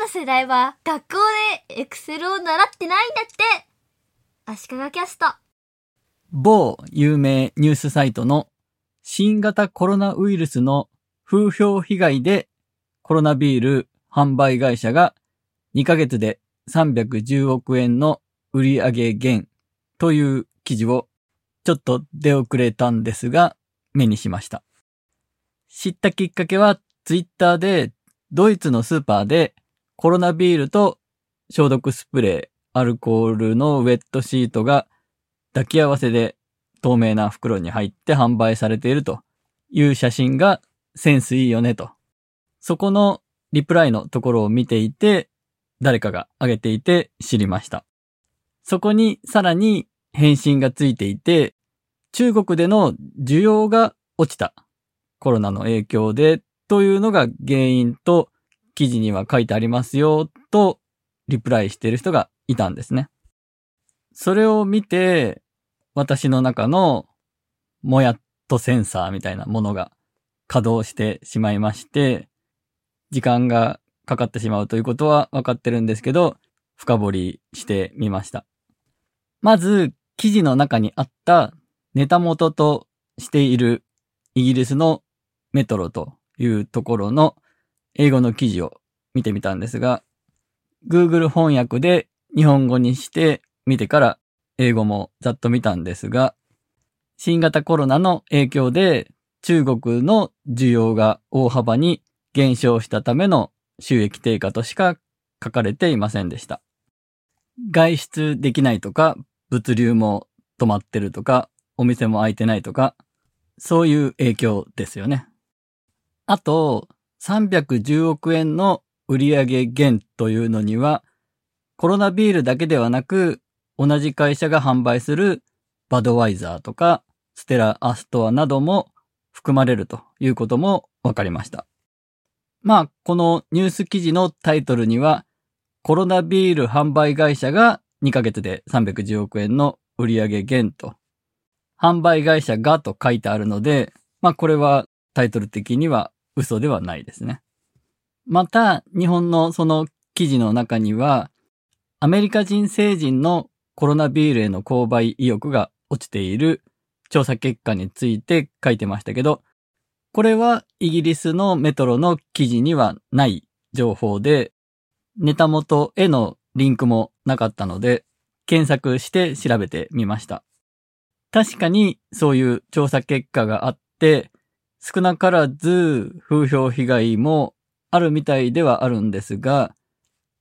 の世代は学校でエクセルを習ってないんだって足利キャスト。某有名ニュースサイトの新型コロナウイルスの風評被害でコロナビール販売会社が2ヶ月で310億円の売上減という記事をちょっと出遅れたんですが目にしました。知ったきっかけはツイッターでドイツのスーパーでコロナビールと消毒スプレー、アルコールのウェットシートが抱き合わせで透明な袋に入って販売されているという写真がセンスいいよねと。そこのリプライのところを見ていて、誰かが上げていて知りました。そこにさらに返信がついていて、中国での需要が落ちた。コロナの影響でというのが原因と記事には書いてありますよとリプライしてる人がいたんですね。それを見て、私の中のもやっとセンサーみたいなものが稼働してしまいまして、時間がかかってしまうということは分かってるんですけど、深掘りしてみました。まず、記事の中にあったネタ元としているイギリスのメトロというところの英語の記事を見てみたんですが、Google 翻訳で日本語にして見てから英語もざっと見たんですが、新型コロナの影響で中国の需要が大幅に減少したための収益低下としか書かれていませんでした。外出できないとか、物流も止まってるとか、お店も開いてないとか、そういう影響ですよね。あと、310億円の売上減というのには、コロナビールだけではなく、同じ会社が販売するバドワイザーとか、ステラ・アストアなども含まれるということも分かりました。まあ、このニュース記事のタイトルには、コロナビール販売会社が2ヶ月で310億円の売上減と、販売会社がと書いてあるので、まあこれはタイトル的には嘘ではないですね。また、日本のその記事の中には、アメリカ人成人のコロナビールへの購買意欲が落ちている調査結果について書いてましたけど、これはイギリスのメトロの記事にはない情報で、ネタ元へのリンクもなかったので、検索して調べてみました。確かにそういう調査結果があって、少なからず風評被害もあるみたいではあるんですが、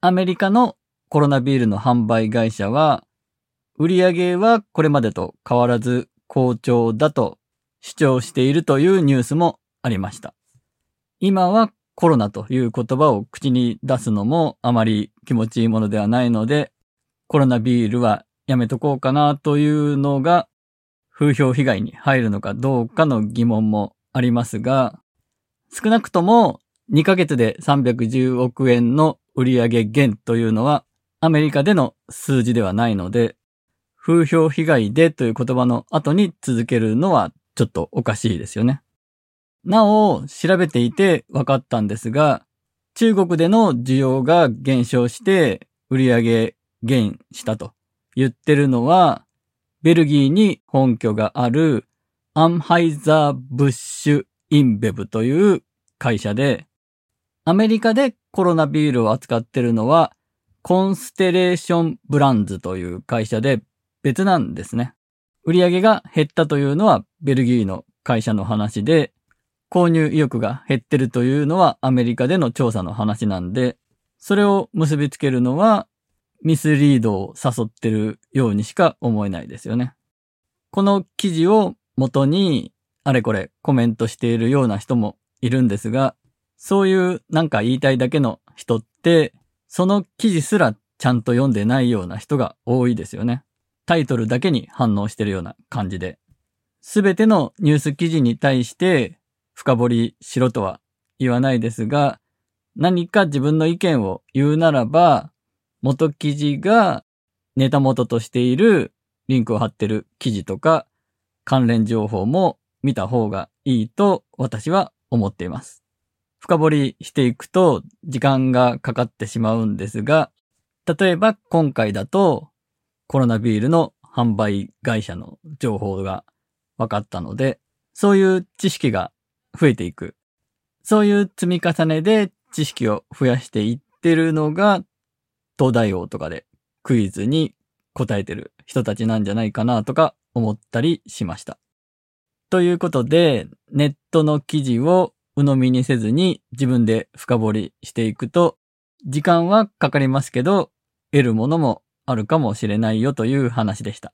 アメリカのコロナビールの販売会社は、売上はこれまでと変わらず好調だと主張しているというニュースもありました。今はコロナという言葉を口に出すのもあまり気持ちいいものではないので、コロナビールはやめとこうかなというのが風評被害に入るのかどうかの疑問もありますが、少なくとも2ヶ月で310億円の売上減というのはアメリカでの数字ではないので、風評被害でという言葉の後に続けるのはちょっとおかしいですよね。なお、調べていて分かったんですが、中国での需要が減少して売上減したと言ってるのは、ベルギーに本拠があるアンハイザー・ブッシュ・インベブという会社で、アメリカでコロナビールを扱ってるのは、コンステレーション・ブランズという会社で別なんですね。売上が減ったというのはベルギーの会社の話で、購入意欲が減ってるというのはアメリカでの調査の話なんで、それを結びつけるのはミスリードを誘ってるようにしか思えないですよね。この記事を元に、あれこれコメントしているような人もいるんですが、そういうなんか言いたいだけの人って、その記事すらちゃんと読んでないような人が多いですよね。タイトルだけに反応してるような感じで。すべてのニュース記事に対して深掘りしろとは言わないですが、何か自分の意見を言うならば、元記事がネタ元としているリンクを貼ってる記事とか関連情報も見た方がいいと私は思っています。深掘りしていくと時間がかかってしまうんですが、例えば今回だとコロナビールの販売会社の情報が分かったので、そういう知識が増えていく。そういう積み重ねで知識を増やしていってるのが、東大王とかでクイズに答えてる人たちなんじゃないかなとか思ったりしました。ということで、ネットの記事を鵜呑みにせずに自分で深掘りしていくと、時間はかかりますけど、得るものもあるかもしれないよという話でした。